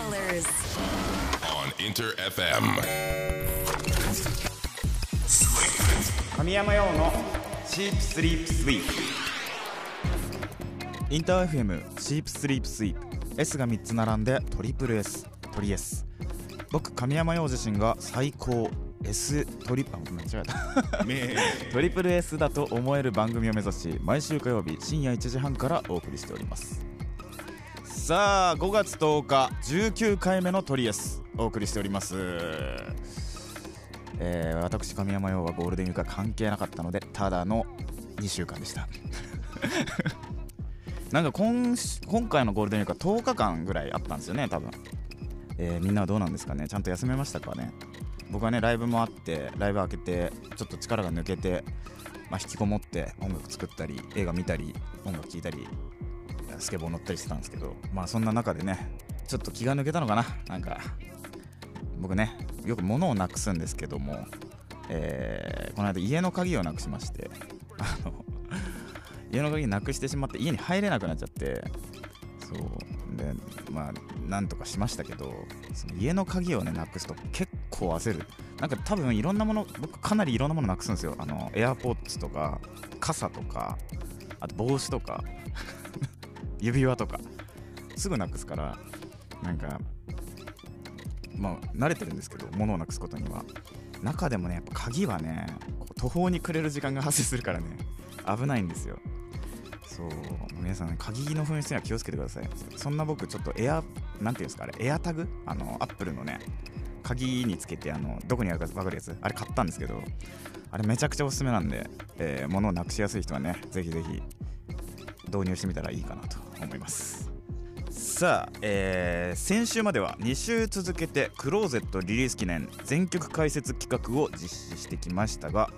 colors. on Inter FM. 神山用のシープスリープスイープインター FM シープスリープスイープ S が3つ並んでトリプル S トリ S 僕神山用自身が最高。S トリあ間違えた。トリプル S だと思える番組を目指し毎週火曜日深夜1時半からお送りしておりますさあ5月10日19回目のトリ S お送りしております。えー私神山陽はゴールデンウィークは関係なかったのでただの2週間でした。なんか今今回のゴールデンウィークは10日間ぐらいあったんですよね多分、えーみんなはどうなんですかね？ちゃんと休めましたかね？僕はねライブもあってライブ開けてちょっと力が抜けて、まあ、引きこもって音楽作ったり映画見たり音楽聴いたりスケボー乗ったりしてたんですけどまあそんな中でねちょっと気が抜けたのかな。なんか僕ねよく物をなくすんですけども、えーこの間家の鍵をなくしましてあの家の鍵なくしてしまって家に入れなくなっちゃってそう。でまあなんとかしましたけどその家の鍵をねなくすと結構焦る。なんか多分いろんなもの僕かなりいろんなものなくすんですよ。あのエアポッツとか傘とかあと帽子とか。指輪とかすぐなくすからなんかまあ慣れてるんですけど物をなくすことには。中でもねやっぱ鍵はね途方に暮れる時間が発生するからね危ないんですよ。そう皆さん、鍵の紛失には気をつけてください。そんな僕ちょっとエアなんていうんですかあれエアタグ？あのアップルのね鍵につけてあのどこにあるか分かるやつ？あれ買ったんですけどあれめちゃくちゃおすすめなんで、えー物をなくしやすい人はねぜひぜひ導入してみたらいいかなと。思います。さあ、えー先週までは2週続けてクローゼットリリース記念全曲解説企画を実施してきましたが、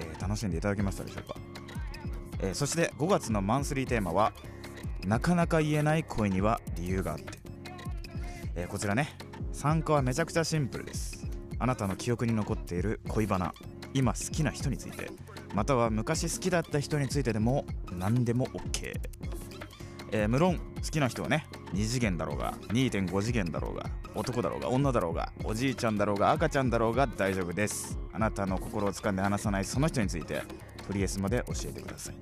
えー楽しんでいただけましたでしょうか、えーそして5月のマンスリーテーマはなかなか言えない恋には理由があって、えこちらね参加はめちゃくちゃシンプルです。あなたの記憶に残っている恋バナ今好きな人についてまたは昔好きだった人についてでも何でも OK えー無論好きな人はね2次元だろうが2.5次元だろうが男だろうが女だろうがおじいちゃんだろうが赤ちゃんだろうが大丈夫です。あなたの心を掴んで離さないその人についてとりあえずまで教えてください、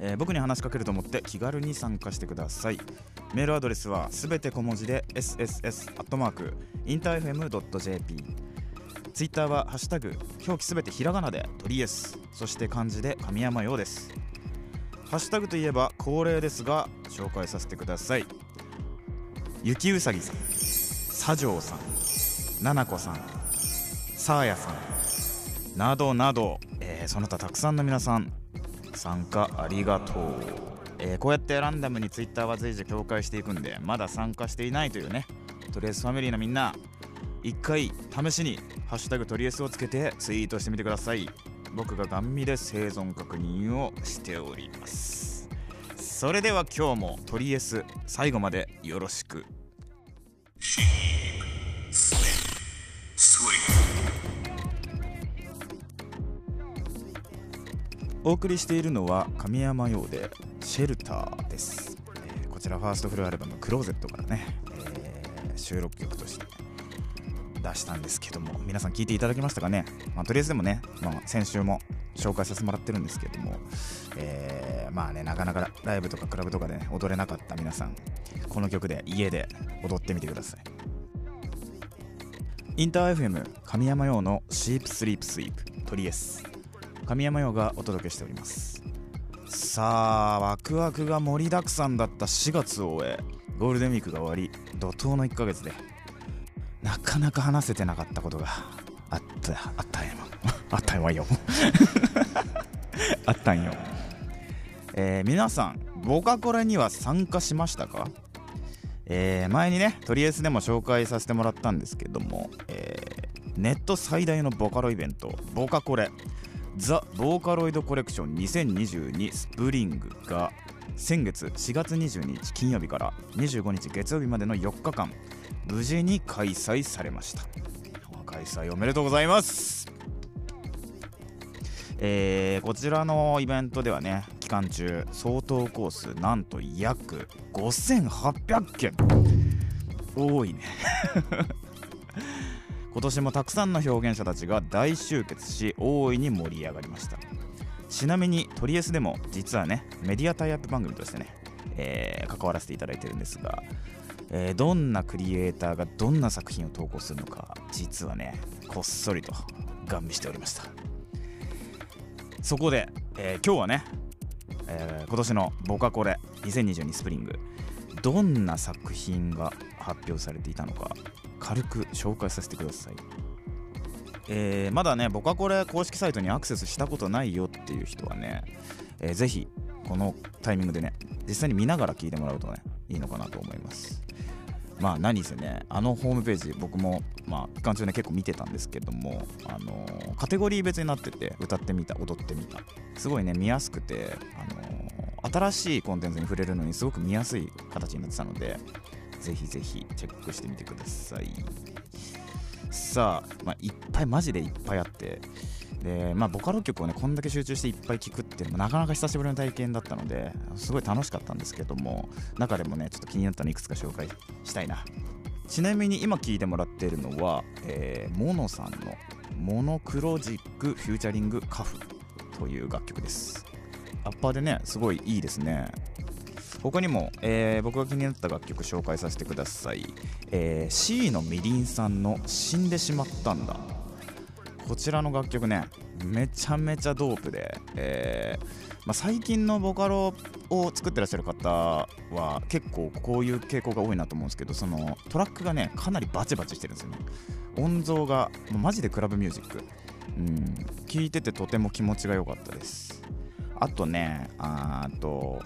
えー僕に話しかけると思って気軽に参加してください。メールアドレスはすべて小文字で sss.interfm.jp ツイッターは「ハッシュタグ表記すべてひらがなでとりえす」そして漢字で神山ようです。ハッシュタグといえば恒例ですが紹介させてください。雪うさぎさん佐城さんななこさんさあやさんなどなど、えーその他たくさんの皆さん参加ありがとう、えーこうやってランダムにツイッターは随時公開していくんでまだ参加していないというねとりあえずファミリーのみんな一回試しに「ハッシュタグとりあえず」をつけてツイートしてみてください。僕がガン見で生存確認をしております。それでは今日もとりあえず最後までよろしく。お送りしているのは神山用でシェルターです、えこちらファーストフルアルバム「クローゼット」からね、えー収録曲と出したんですけども皆さん聞いていただけましたかね、まあ、とりあえずでもね、まあ、先週も紹介させてもらってるんですけども、えーまあねなかなかライブとかクラブとかで、ね、踊れなかった皆さんこの曲で家で踊ってみてください。インター FM 神山用のシープスリープスイープトリエス神山用がお届けしております。さあワクワクが盛りだくさんだった4月を終えゴールデンウィークが終わり怒涛の1ヶ月でなかなか話せてなかったことがあったあったんよ。あったんわよ。あったんよ。えー皆さんボカコレには参加しましたか？えー前にねとりあえずでも紹介させてもらったんですけども、えーネット最大のボカロイベントボカコレ。ザ・ボーカロイドコレクション2022スプリングが先月4月22日金曜日から25日月曜日までの4日間無事に開催されました。開催おめでとうございます。えーこちらのイベントではね期間中相当コースなんと約5800件。多いね。今年もたくさんの表現者たちが大集結し大いに盛り上がりました。ちなみにトリエスでも実はねメディアタイアップ番組としてね、えー、関わらせていただいてるんですが、えー、どんなクリエイターがどんな作品を投稿するのか実はねこっそりとガン見しておりました。そこで、えー、今日はね、えー、今年のボカコレ2022スプリングどんな作品が発表されていたのか軽く紹介させてください。えー、まだねボカコレ公式サイトにアクセスしたことないよっていう人はね、えー、ぜひこのタイミングでね実際に見ながら聞いてもらうとねいいのかなと思います。まあ何せねあのホームページ僕もまあ期間中ね結構見てたんですけどもあのー、カテゴリー別になってて歌ってみた踊ってみた。すごいね見やすくてあのー、新しいコンテンツに触れるのにすごく見やすい形になってたのでぜひぜひチェックしてみてください。さあ、まあ、いっぱいマジでいっぱいあってでまあボカロ曲をねこんだけ集中していっぱい聴くっていうのもなかなか久しぶりの体験だったのですごい楽しかったんですけども中でもねちょっと気になったのいくつか紹介したいな。ちなみに今聴いてもらっているのは、えー、モノさんのモノクロジックフューチャリングカフという楽曲です。アッパーでねすごいいいですね。他にも、えー、僕が気になった楽曲紹介させてください、えー、C のみりんさんの「死んでしまったんだ」こちらの楽曲ねめちゃめちゃドープで、えーまあ、最近のボカロを作ってらっしゃる方は結構こういう傾向が多いなと思うんですけどそのトラックがねかなりバチバチしてるんですよね。音像がマジでクラブミュージック。うん聴いててとても気持ちが良かったです。あとねあと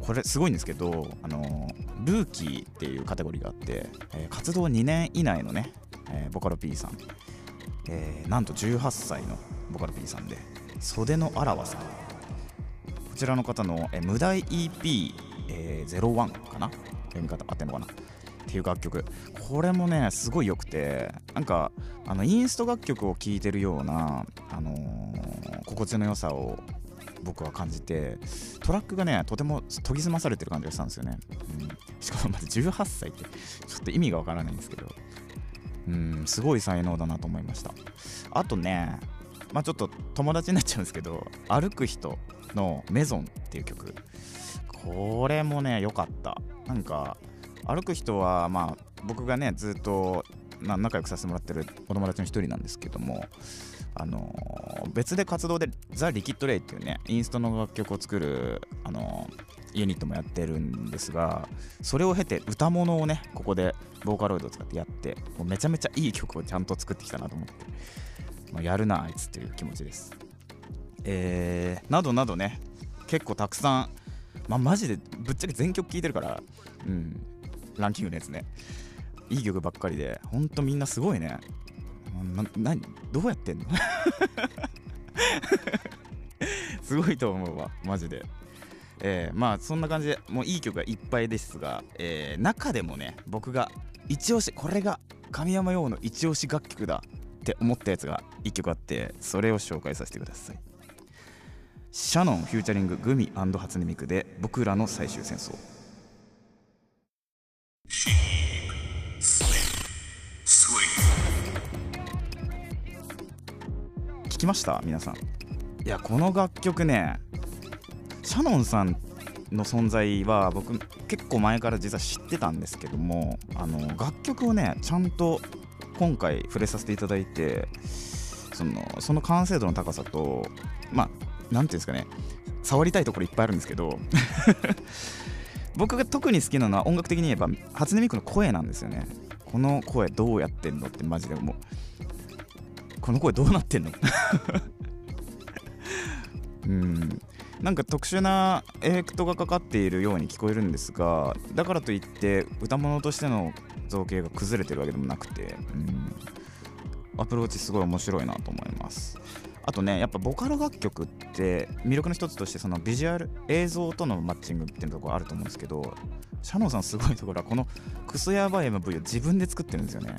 これすごいんですけど、あのルーキーっていうカテゴリーがあって、えー、活動2年以内のね、えー、ボカロ P さん、えー、なんと18歳のボカロ P さんで袖のあらわさん。こちらの方の、えー、無題 EP、えー、01かな？読み方合ってんのかな？っていう楽曲。これもねすごい良くてなんかあのインスト楽曲を聴いてるような、あのー、心地の良さを僕は感じてトラックがねとても研ぎ澄まされてる感じがしたんですよね、うん、しかもまだ18歳ってちょっと意味がわからないんですけど。うんすごい才能だなと思いました。あとねまあちょっと友達になっちゃうんですけど歩く人のメゾンっていう曲。これもね良かった。なんか歩く人はまあ僕がねずっと仲良くさせてもらってるお友達の一人なんですけどもあのー、別で活動でザ・リキッド・レイっていうねインストの楽曲を作る、あのー、ユニットもやってるんですがそれを経て歌物をねここでボーカロイドを使ってやってもうめちゃめちゃいい曲をちゃんと作ってきたなと思って、まあ、やるなあいつっていう気持ちです。えー、などなどね結構たくさんまあマジでぶっちゃけ全曲聴いてるからうんランキングのやつね。いい曲ばっかりでほんとみんなすごいね。ななどうやってんの？すごいと思うわマジで。えー、まあそんな感じでもういい曲がいっぱいですが、えー、中でもね僕が一押しこれが神山羊の一押し楽曲だって思ったやつが1曲あってそれを紹介させてください。シャノン featuring グミ初音ミクで僕らの最終戦争。聞きました？皆さん。いやこの楽曲ねシャノンさんの存在は僕結構前から実は知ってたんですけどもあの楽曲をねちゃんと今回触れさせていただいてそのその完成度の高さとまあ何ていうんですかね触りたいところいっぱいあるんですけど 僕が特に好きなのは音楽的に言えば初音ミクの声なんですよね。この声どうやってんのってマジでもう。この声どうなってんの？うん。なんか特殊なエフェクトがかかっているように聞こえるんですがだからといって歌物としての造形が崩れてるわけでもなくて、うん、アプローチすごい面白いなと思います。あとねやっぱボカロ楽曲って魅力の一つとしてそのビジュアル映像とのマッチングっていうところあると思うんですけどシャノンさんすごいところはこのクソヤバい MV を自分で作ってるんですよね。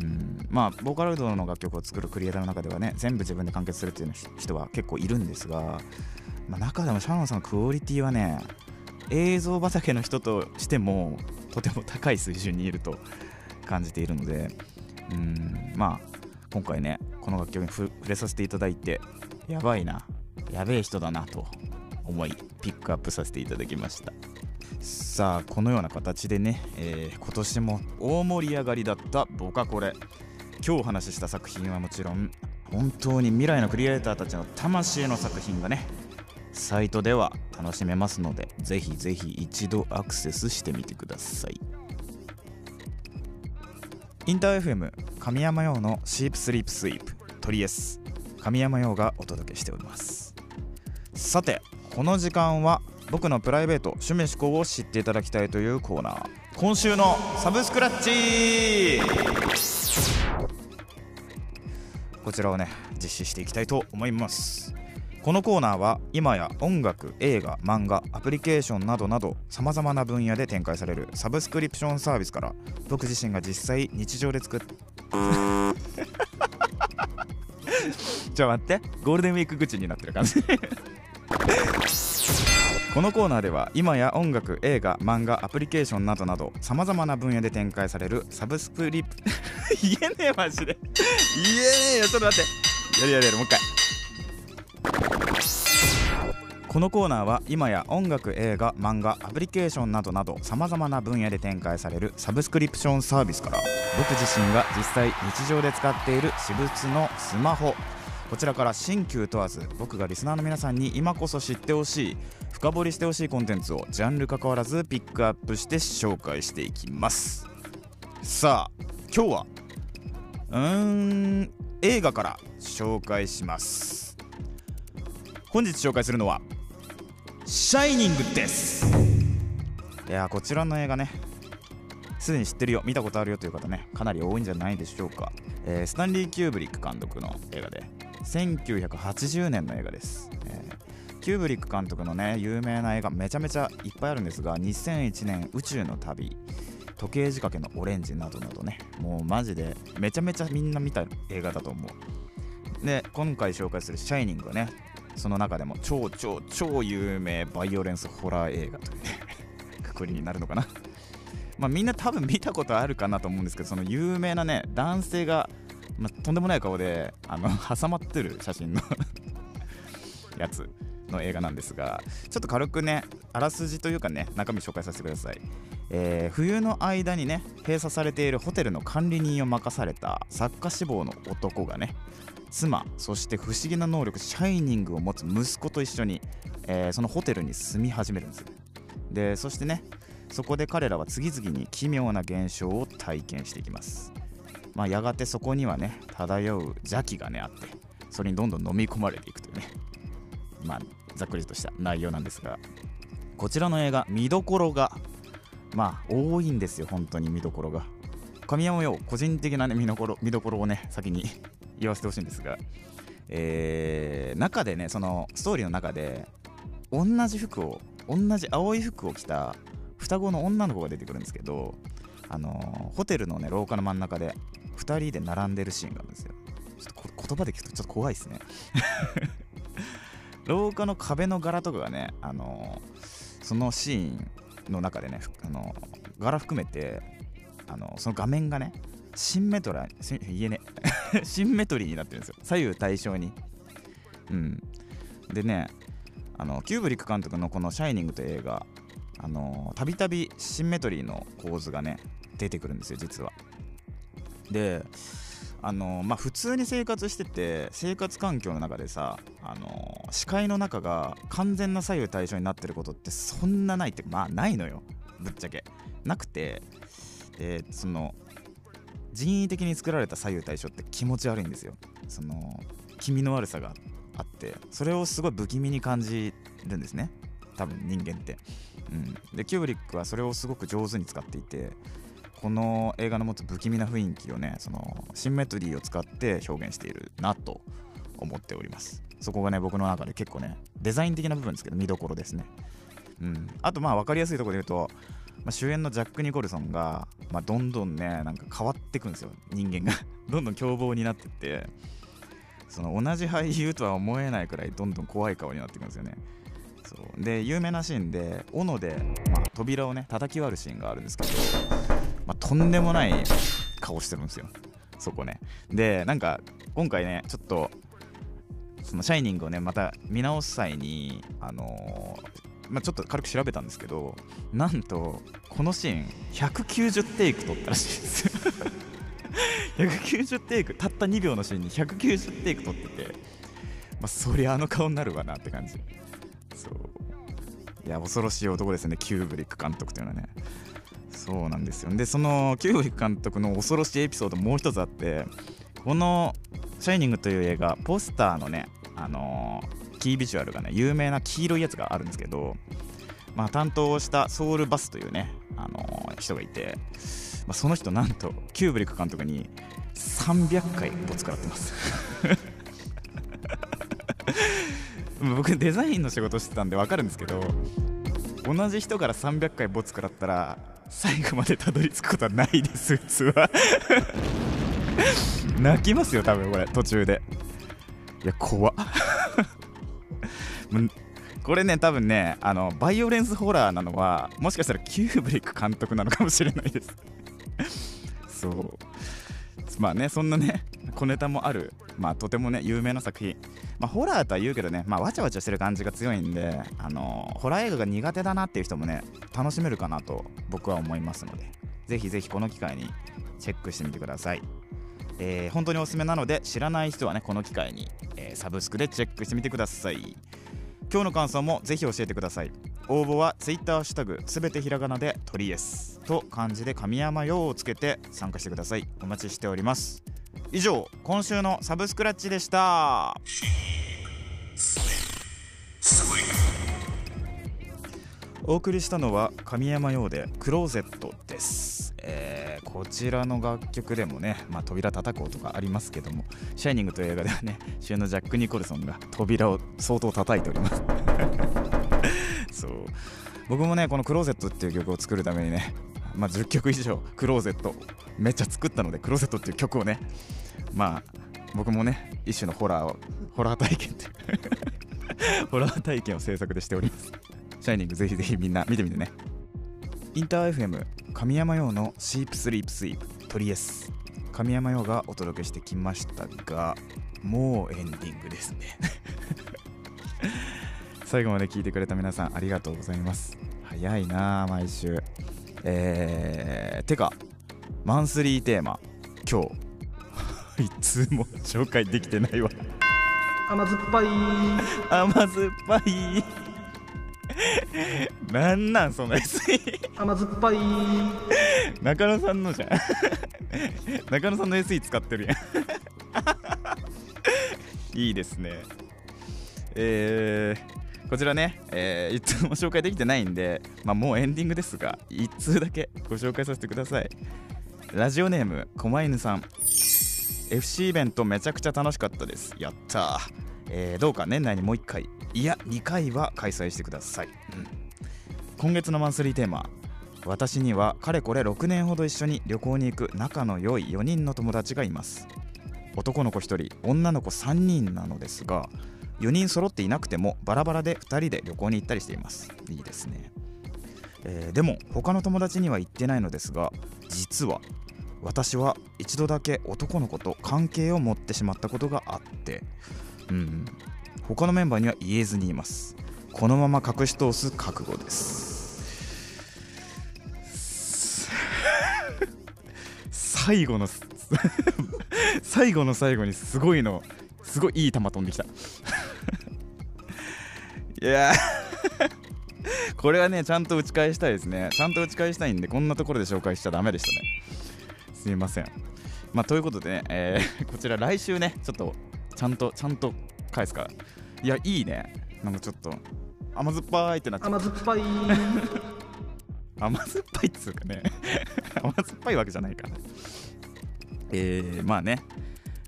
うん。まあボーカロイドの楽曲を作るクリエイターの中ではね全部自分で完結するっていう人は結構いるんですが、まあ、中でもシャノンさんのクオリティはね映像畑の人としてもとても高い水準にいると感じているのでうんまあ今回ねこの楽曲に触れさせていただいてやばいなやべえ人だなと思いピックアップさせていただきました。さあこのような形でね、えー今年も大盛り上がりだったボカコレ今日お話しした作品はもちろん本当に未来のクリエイターたちの魂の作品がねサイトでは楽しめますのでぜひぜひ一度アクセスしてみてください。インター FM 神山用のシープスリープスイープトリエス。神山用がお届けしております。さてこの時間は僕のプライベート趣味思考を知っていただきたいというコーナー。今週のサブスクラッチ。こちらをね実施していきたいと思います。このコーナーは今や音楽映画漫画アプリケーションなどなどさまざまな分野で展開されるサブスクリプションサービスから僕自身が実際日常で作っ ちょ待って。ゴールデンウィーク口になってる感じ。このコーナーでは今や音楽映画漫画アプリケーションなどなどさまざまな分野で展開されるサブスクリプ 言えねえマジで。言えねえよ。ちょっと待って。やるやるやる。もう一回。このコーナーは今や音楽映画漫画アプリケーションなどなどさまざまな分野で展開されるサブスクリプションサービスから僕自身が実際日常で使っている私物のスマホこちらから新旧問わず僕がリスナーの皆さんに今こそ知ってほしい深掘りしてほしいコンテンツをジャンル関わらずピックアップして紹介していきます。さあ今日はうーん映画から紹介します。本日紹介するのは「シャイニング」です。いやこちらの映画ねすでに知ってるよ。見たことあるよという方ねかなり多いんじゃないでしょうか、えースタンリー・キューブリック監督の映画で1980年の映画です、えーキューブリック監督のね有名な映画めちゃめちゃいっぱいあるんですが2001年宇宙の旅時計仕掛けのオレンジなどなどねもうマジでめちゃめちゃみんな見た映画だと思う。で今回紹介する「シャイニング」はねその中でも超超超有名バイオレンスホラー映画というね くくりになるのかな。まあみんな多分見たことあるかなと思うんですけどその有名なね男性が、まあ、とんでもない顔であの 挟まってる写真の やつの映画なんですがちょっと軽くねあらすじというかね中身紹介させてください、えー冬の間にね閉鎖されているホテルの管理人を任された作家志望の男がね妻そして不思議な能力シャイニングを持つ息子と一緒に、えーそのホテルに住み始めるんですでそしてねそこで彼らは次々に奇妙な現象を体験していきます。まあやがてそこにはね漂う邪気がねあってそれにどんどん飲み込まれていくというね。まあざっくりとした内容なんですがこちらの映画見どころがまあ多いんですよ本当に見どころが。神山よ個人的なね見どころ見どころをね先に言わせてほしいんですがえー中でねそのストーリーの中で同じ服を同じ青い服を着た双子の女の子が出てくるんですけどあのーホテルのね廊下の真ん中で2人で並んでるシーンがあるんですよ。ちょっと言葉で聞くとちょっと怖いですね。廊下の壁の柄とかがね、あのーそのシーンの中でね、あのー柄含めて、あのーその画面がね、シンメトラ言えね シンメトリーになってるんですよ。左右対称に。うん。でね、あのキューブリック監督のこの「シャイニング」という映画あのたびたびシンメトリーの構図がね出てくるんですよ実はであのまあ普通に生活してて生活環境の中でさあの視界の中が完全な左右対称になってることってそんなないってまあないのよぶっちゃけなくてでその人為的に作られた左右対称って気持ち悪いんですよ。その気味の悪さがあってそれをすごい不気味に感じるんですね。多分人間って、うん、でキューブリックはそれをすごく上手に使っていてこの映画の持つ不気味な雰囲気をねそのシンメトリーを使って表現しているなと思っております。そこがね僕の中で結構ねデザイン的な部分ですけど見どころですね。うん、あとまあ分かりやすいとこで言うと、まあ、主演のジャック・ニコルソンが、まあ、どんどんねなんか変わっていくんですよ人間が。どんどん凶暴になってってその同じ俳優とは思えないくらいどんどん怖い顔になっていくんですよね。そう。で有名なシーンで斧で、まあ、扉をね叩き割るシーンがあるんですけど、まあ、とんでもない顔してるんですよ。そこね。でなんか今回ねちょっとその「シャイニング」をねまた見直す際にあのーまあ、ちょっと軽く調べたんですけどなんとこのシーン190テイク撮ったらしいです。190テイクたった2秒のシーンに190テイク撮ってて、まあ、そりゃあの顔になるわなって感じ。そう。いや恐ろしい男ですねキューブリック監督というのはね。そうなんですよ。でそのキューブリック監督の恐ろしいエピソードもう一つあってこの「シャイニング」という映画ポスターのねあのーキービジュアルがね有名な黄色いやつがあるんですけど、まあ、担当したソウルバスというね、あのー人がいて、まあ、その人なんとキューブリック監督に300回ボツ食らってます。僕デザインの仕事してたんで分かるんですけど同じ人から300回ボツ食らったら最後までたどり着くことはないです普通は。泣きますよ多分これ途中で。いや怖っ。これね多分ねあのバイオレンスホラーなのはもしかしたらキューブリック監督なのかもしれないです。そう。まあねそんなね小ネタもある。まあとてもね有名な作品。まあホラーとは言うけどねまあわちゃわちゃしてる感じが強いんであのホラー映画が苦手だなっていう人もね楽しめるかなと僕は思いますのでぜひぜひこの機会にチェックしてみてください。えー本当におすすめなので知らない人はねこの機会に、えーサブスクでチェックしてみてください。今日の感想もぜひ教えてください。応募は Twitter シュタグすべてひらがなでトリエスと漢字で神山用をつけて参加してください。お待ちしております。以上今週のサブスクラッチでした。お送りしたのは神山用でクローゼットです、えーこちらの楽曲でもね、まあ、扉叩く音がありますけども「シャイニング」という映画ではね主演のジャック・ニコルソンが扉を相当叩いております。そう。僕もねこの「クローゼット」っていう曲を作るためにね、まあ、10曲以上クローゼットめっちゃ作ったのでクローゼットっていう曲をねまあ僕もね一種のホラーをホラー体験って ホラー体験を制作でしております。シャイニングぜひぜひみんな見てみてね。インター FM 神山用のシープスリープスイープトリエス神山用がお届けしてきましたがもうエンディングですね。最後まで聞いてくれた皆さんありがとうございます。早いなあ毎週。えー、てかマンスリーテーマ今日。いつも紹介できてないわ。甘酸っぱい。甘酸っぱいなんなんその SE 甘酸っぱい。中野さんのじゃん。中野さんの SE 使ってるやん。いいですね。えー、こちらね、えー、いつも紹介できてないんで、まあ、もうエンディングですが1通だけご紹介させてください。ラジオネーム狛犬さん。FC イベントめちゃくちゃ楽しかったです。やったー、えーどうか年内にもう1回。いや2回は開催してください、うん今月のマンスリーテーマ。私にはかれこれ6年ほど一緒に旅行に行く仲の良い4人の友達がいます。男の子1人女の子3人なのですが4人揃っていなくてもバラバラで2人で旅行に行ったりしています。いいですね、えーでも他の友達には行ってないのですが実は私は一度だけ男の子と関係を持ってしまったことがあってうん。他のメンバーには言えずにいます。このまま隠し通す覚悟です。最後の 最後の最後にすごいのすごいいい球飛んできた。いやー。これはねちゃんと打ち返したいですね。ちゃんと打ち返したいんでこんなところで紹介しちゃダメでしたね。すいません。まあということでね、えーこちら来週ねちょっとちゃんとちゃんと返すから。いやいいね。なんかちょっと甘酸っぱいってなっちゃった。甘酸っぱい。甘酸っぱいっつうかね甘酸っぱいわけじゃないかえー、まあね。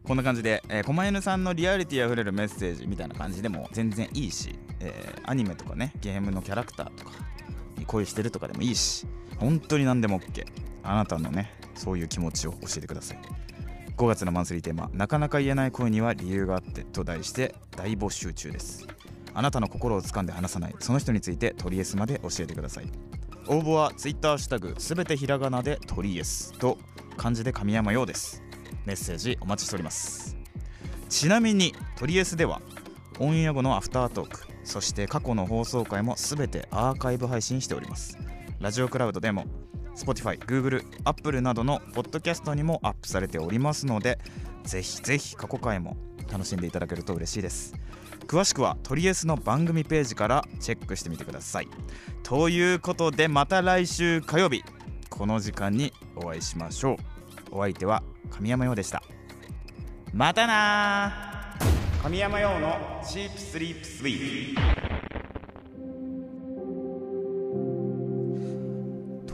こんな感じで、えー、狛犬さんのリアリティあふれるメッセージみたいな感じでも全然いいし、えーアニメとかねゲームのキャラクターとかに恋してるとかでもいいし本当に何でも OK あなたのねそういう気持ちを教えてください。5月のマンスリーテーマ「なかなか言えない恋には理由があって」と題して大募集中です。あなたの心を掴んで離さないその人についてトリエスまで教えてください。応募は Twitter ハッシュタグすべてひらがなでトリエスと漢字で神山ようです。メッセージお待ちしております。ちなみにトリエスではオンエア後のアフタートークそして過去の放送回もすべてアーカイブ配信しております。ラジオクラウドでも Spotify、Google、Apple などのポッドキャストにもアップされておりますのでぜひぜひ過去回も楽しんでいただけると嬉しいです。詳しくはトリエスの番組ページからチェックしてみてください。ということでまた来週火曜日。この時間にお会いしましょう。お相手は神山陽でした。またな神山陽のチープスリープスイート。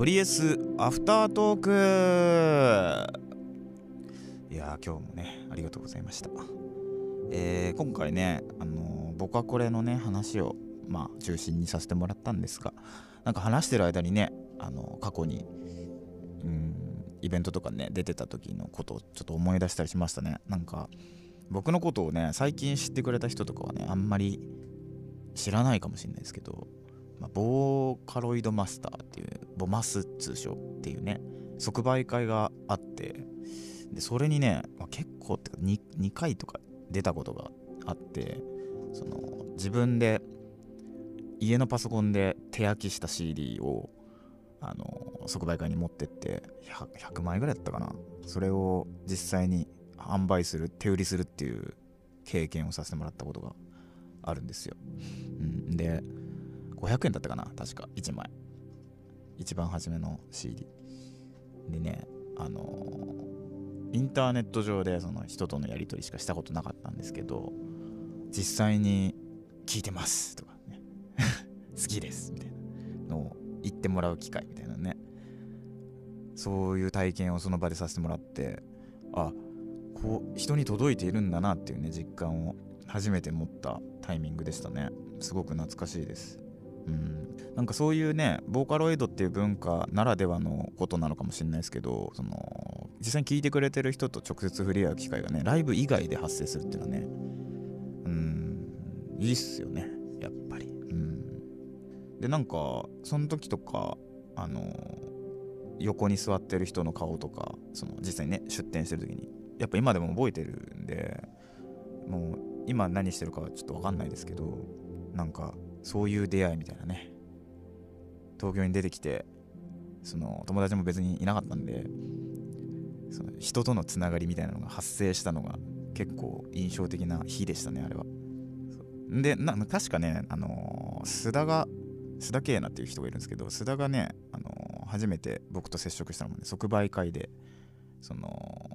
リエスアフタートーク。いや今日もねありがとうございました。えー、今回ね、あのー、僕はこれのね話をまあ中心にさせてもらったんですがなんか話してる間にね、あのー、過去にうんイベントとかね出てた時のことをちょっと思い出したりしましたね。なんか僕のことをね最近知ってくれた人とかはねあんまり知らないかもしれないですけど、まあ、ボーカロイドマスターっていうボマス通称っていうね即売会があってでそれにね、まあ、結構ってか 2, 2回とか出たことがあってその自分で家のパソコンで手焼きした CD をあの即売会に持ってって 100, 100枚ぐらいだったかな。それを実際に販売する手売りするっていう経験をさせてもらったことがあるんですよ、うん、で500円だったかな確か。1枚。一番初めの CD でねあのインターネット上でその人とのやり取りしかしたことなかったんですけど実際に聞いてますとかね。好きですみたいなのを言ってもらう機会みたいなね。そういう体験をその場でさせてもらってあこう人に届いているんだなっていうね実感を初めて持ったタイミングでしたね。すごく懐かしいです。うん。なんかそういうねボーカロイドっていう文化ならではのことなのかもしれないですけどその実際に聴いてくれてる人と直接触れ合う機会がねライブ以外で発生するっていうのはねうんいいっすよねやっぱり。うん。でなんかその時とかあの横に座ってる人の顔とかその実際にね出店してる時にやっぱ今でも覚えてるんでもう今何してるかはちょっと分かんないですけどなんかそういう出会いみたいなね東京に出てきてその友達も別にいなかったんでその人とのつながりみたいなのが発生したのが結構印象的な日でしたねあれは。でな確かねあのー、須田が須田慶奈っていう人がいるんですけど須田がね、あの、初めて僕と接触したのもね即売会でその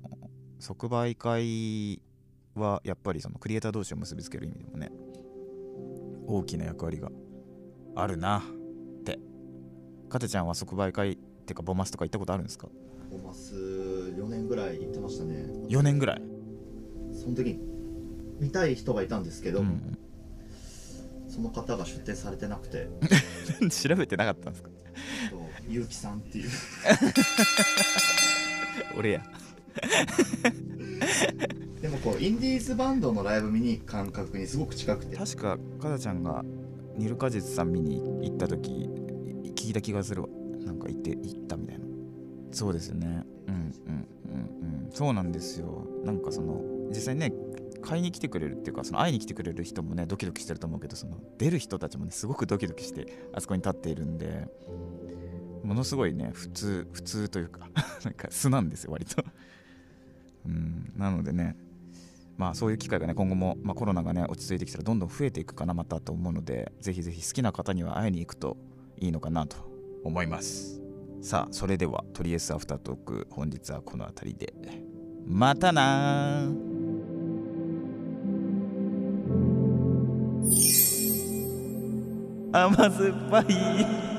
即売会はやっぱりそのクリエイター同士を結びつける意味でもね大きな役割があるなって。かてちゃんは即売会ってかボマスとか行ったことあるんですか？ボマス4年ぐらい行ってましたね。4年ぐらい？その時に見たい人がいたんですけど、うん、その方が出店されてなくて。調べてなかったんですか？結城さんっていう。俺や。でもこうインディーズバンドのライブ見に行く感覚にすごく近くて。確かかなちゃんがニルカジツさん見に行った時聞いた気がするわ。なんか行って行ったみたいなそうですね。うんうんうんうん。そうなんですよ。なんかその実際ね買いに来てくれるっていうかその会いに来てくれる人もねドキドキしてると思うけどその出る人たちもねすごくドキドキしてあそこに立っているんでものすごいね普通普通というか なんか素なんですよ割と。うん。なのでねまあそういう機会がね今後も、まあ、コロナがね落ち着いてきたらどんどん増えていくかなまたと思うのでぜひぜひ好きな方には会いに行くといいのかなと思います。さあそれではとりあえずアフタートーク本日はこの辺りで。またな甘酸っぱい。